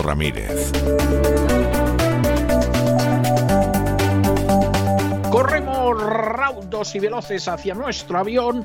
Ramírez. Corremos raudos y veloces hacia nuestro avión,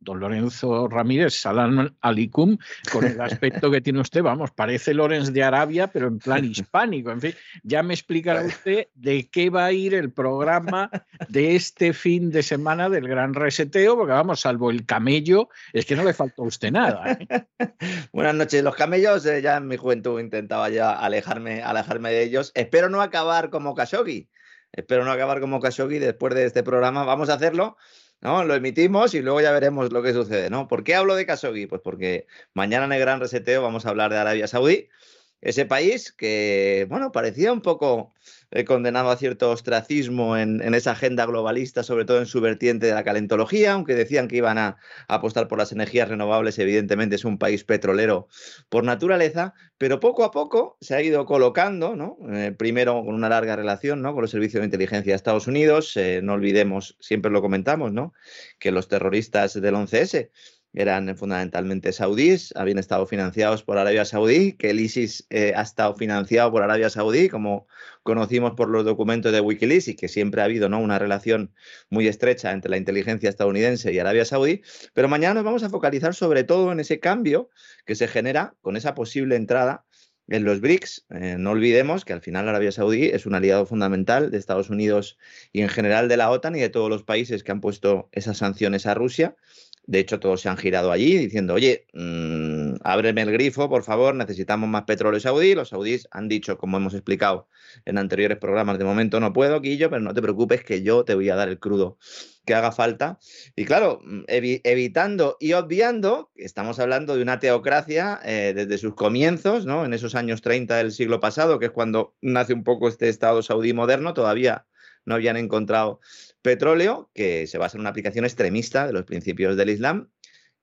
don Lorenzo Ramírez, Salam Alicum, con el aspecto que tiene usted, vamos, parece Lorenz de Arabia, pero en plan hispánico. En fin, ya me explicará usted de qué va a ir el programa de este fin de semana del Gran Reseteo, porque vamos, salvo el camello, es que no le faltó a usted nada. ¿eh? Buenas noches. Los camellos, eh, ya en mi juventud intentaba ya alejarme, alejarme de ellos. Espero no acabar como Khashoggi. Espero no acabar como Khashoggi después de este programa. Vamos a hacerlo ¿no? Lo emitimos y luego ya veremos lo que sucede, ¿no? ¿Por qué hablo de Khashoggi? Pues porque mañana en el Gran Reseteo vamos a hablar de Arabia Saudí, ese país que, bueno, parecía un poco eh, condenado a cierto ostracismo en, esa agenda globalista, sobre todo en su vertiente de la calentología, aunque decían que iban a, apostar por las energías renovables, evidentemente es un país petrolero por naturaleza, pero poco a poco se ha ido colocando, ¿no? Eh, primero con una larga relación ¿no? con los servicios de inteligencia de Estados Unidos, eh, no olvidemos, siempre lo comentamos, ¿no? que los terroristas del 11S eran fundamentalmente saudíes, habían estado financiados por Arabia Saudí, que el ISIS eh, ha estado financiado por Arabia Saudí, como conocimos por los documentos de Wikileaks, y que siempre ha habido ¿no? una relación muy estrecha entre la inteligencia estadounidense y Arabia Saudí. Pero mañana nos vamos a focalizar sobre todo en ese cambio que se genera con esa posible entrada en los BRICS. Eh, no olvidemos que al final Arabia Saudí es un aliado fundamental de Estados Unidos y en general de la OTAN y de todos los países que han puesto esas sanciones a Rusia. De hecho, todos se han girado allí diciendo, oye, mmm, ábreme el grifo, por favor, necesitamos más petróleo saudí. Los saudíes han dicho, como hemos explicado en anteriores programas, de momento no puedo, Quillo, pero no te preocupes que yo te voy a dar el crudo que haga falta. Y claro, mm, evitando y obviando, estamos hablando de una teocracia eh, desde sus comienzos, ¿no? En esos años 30 del siglo pasado, que es cuando nace un poco este Estado saudí moderno, todavía no habían encontrado petróleo, que se basa en una aplicación extremista de los principios del Islam.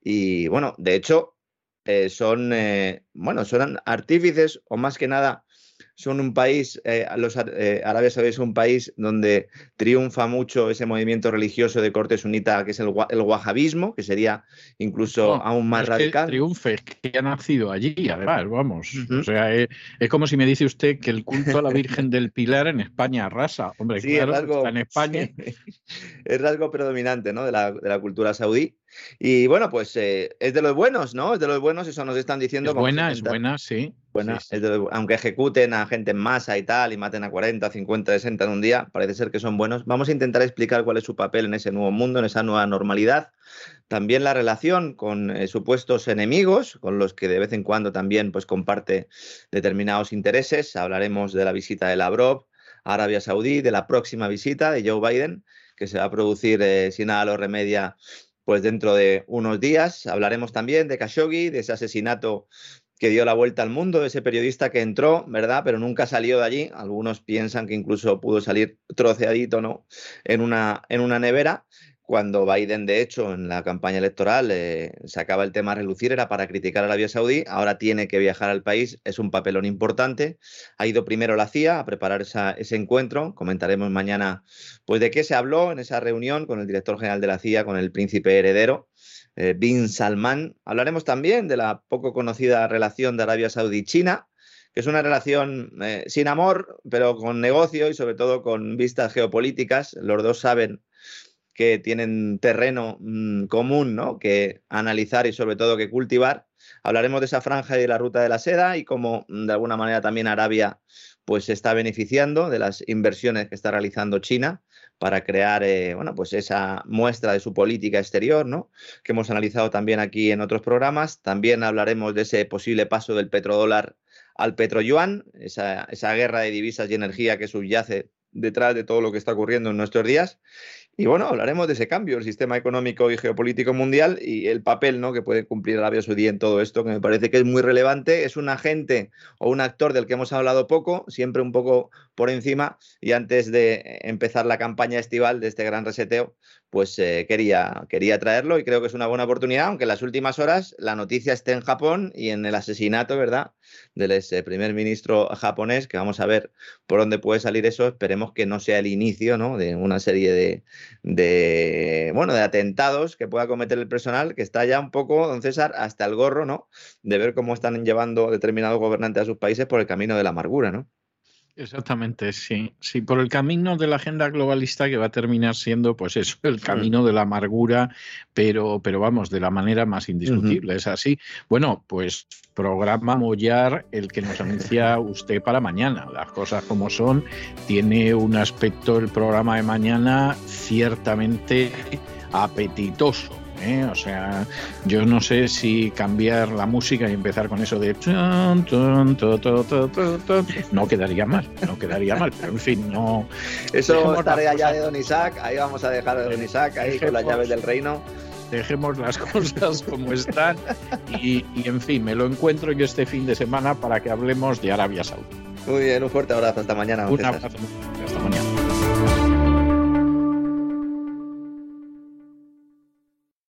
Y bueno, de hecho, eh, son, eh, bueno, son artífices o más que nada son un país, eh, los eh, Arabia Saudí es un país donde triunfa mucho ese movimiento religioso de corte sunita que es el, el wahabismo, que sería incluso aún más radical. Que triunfe, que ha nacido allí, además, vamos. O sea, es, como si me dice usted que el culto a la Virgen del Pilar en España arrasa. Hombre, claro, está en España. Es rasgo predominante ¿no? de, la, de la cultura saudí. Y bueno, pues eh, es de los buenos, ¿no? Es de los buenos, eso nos están diciendo. Es buena, es buena, sí. Buena, aunque ejecuten a gente en masa y tal, y maten a 40, 50, 60 en un día, parece ser que son buenos. Vamos a intentar explicar cuál es su papel en ese nuevo mundo, en esa nueva normalidad. También la relación con eh, supuestos enemigos, con los que de vez en cuando también pues, comparte determinados intereses. Hablaremos de la visita de Lavrov a Arabia Saudí, de la próxima visita de Joe Biden, que se va a producir, eh, si nada lo remedia, pues dentro de unos días hablaremos también de Khashoggi, de ese asesinato que dio la vuelta al mundo, de ese periodista que entró, ¿verdad? Pero nunca salió de allí. Algunos piensan que incluso pudo salir troceadito, ¿no? En una, en una nevera cuando Biden, de hecho, en la campaña electoral eh, sacaba el tema a relucir, era para criticar a Arabia Saudí, ahora tiene que viajar al país, es un papelón importante. Ha ido primero la CIA a preparar ese encuentro, comentaremos mañana pues de qué se habló en esa reunión con el director general de la CIA, con el príncipe heredero. Eh, Bin Salman. Hablaremos también de la poco conocida relación de Arabia Saudí-China, que es una relación eh, sin amor, pero con negocio y sobre todo con vistas geopolíticas. Los dos saben que tienen terreno mm, común ¿no? que analizar y sobre todo que cultivar. Hablaremos de esa franja y de la ruta de la seda y cómo mm, de alguna manera también Arabia pues se está beneficiando de las inversiones que está realizando China para crear eh, bueno, pues esa muestra de su política exterior, ¿no? que hemos analizado también aquí en otros programas. También hablaremos de ese posible paso del petrodólar al petroyuan, esa, esa guerra de divisas y energía que subyace detrás de todo lo que está ocurriendo en nuestros días. Y bueno, hablaremos de ese cambio, el sistema económico y geopolítico mundial y el papel ¿no? que puede cumplir Arabia Saudí en todo esto, que me parece que es muy relevante. Es un agente o un actor del que hemos hablado poco, siempre un poco por encima. Y antes de empezar la campaña estival de este gran reseteo, pues eh, quería, quería traerlo y creo que es una buena oportunidad, aunque en las últimas horas la noticia esté en Japón y en el asesinato, ¿verdad?, del ese primer ministro japonés, que vamos a ver por dónde puede salir eso. Esperemos que no sea el inicio, ¿no?, de una serie de de, bueno, de atentados que pueda cometer el personal, que está ya un poco, don César, hasta el gorro, ¿no? De ver cómo están llevando determinados gobernantes a sus países por el camino de la amargura, ¿no? Exactamente, sí. Sí, por el camino de la agenda globalista que va a terminar siendo, pues eso, el camino de la amargura, pero, pero vamos, de la manera más indiscutible. Es así. Bueno, pues programa Mollar, el que nos anuncia usted para mañana. Las cosas como son. Tiene un aspecto el programa de mañana ciertamente apetitoso. ¿Eh? O sea, yo no sé si cambiar la música y empezar con eso de no quedaría mal, no quedaría mal, pero en fin, no. Eso es tarea ya de Don Isaac, ahí vamos a dejar a Don Isaac ahí con las llaves del reino dejemos las cosas como están y, y, en fin, me lo encuentro yo este fin de semana para que hablemos de Arabia Saudí. Muy bien, un fuerte abrazo, hasta mañana. Un abrazo, hasta mañana.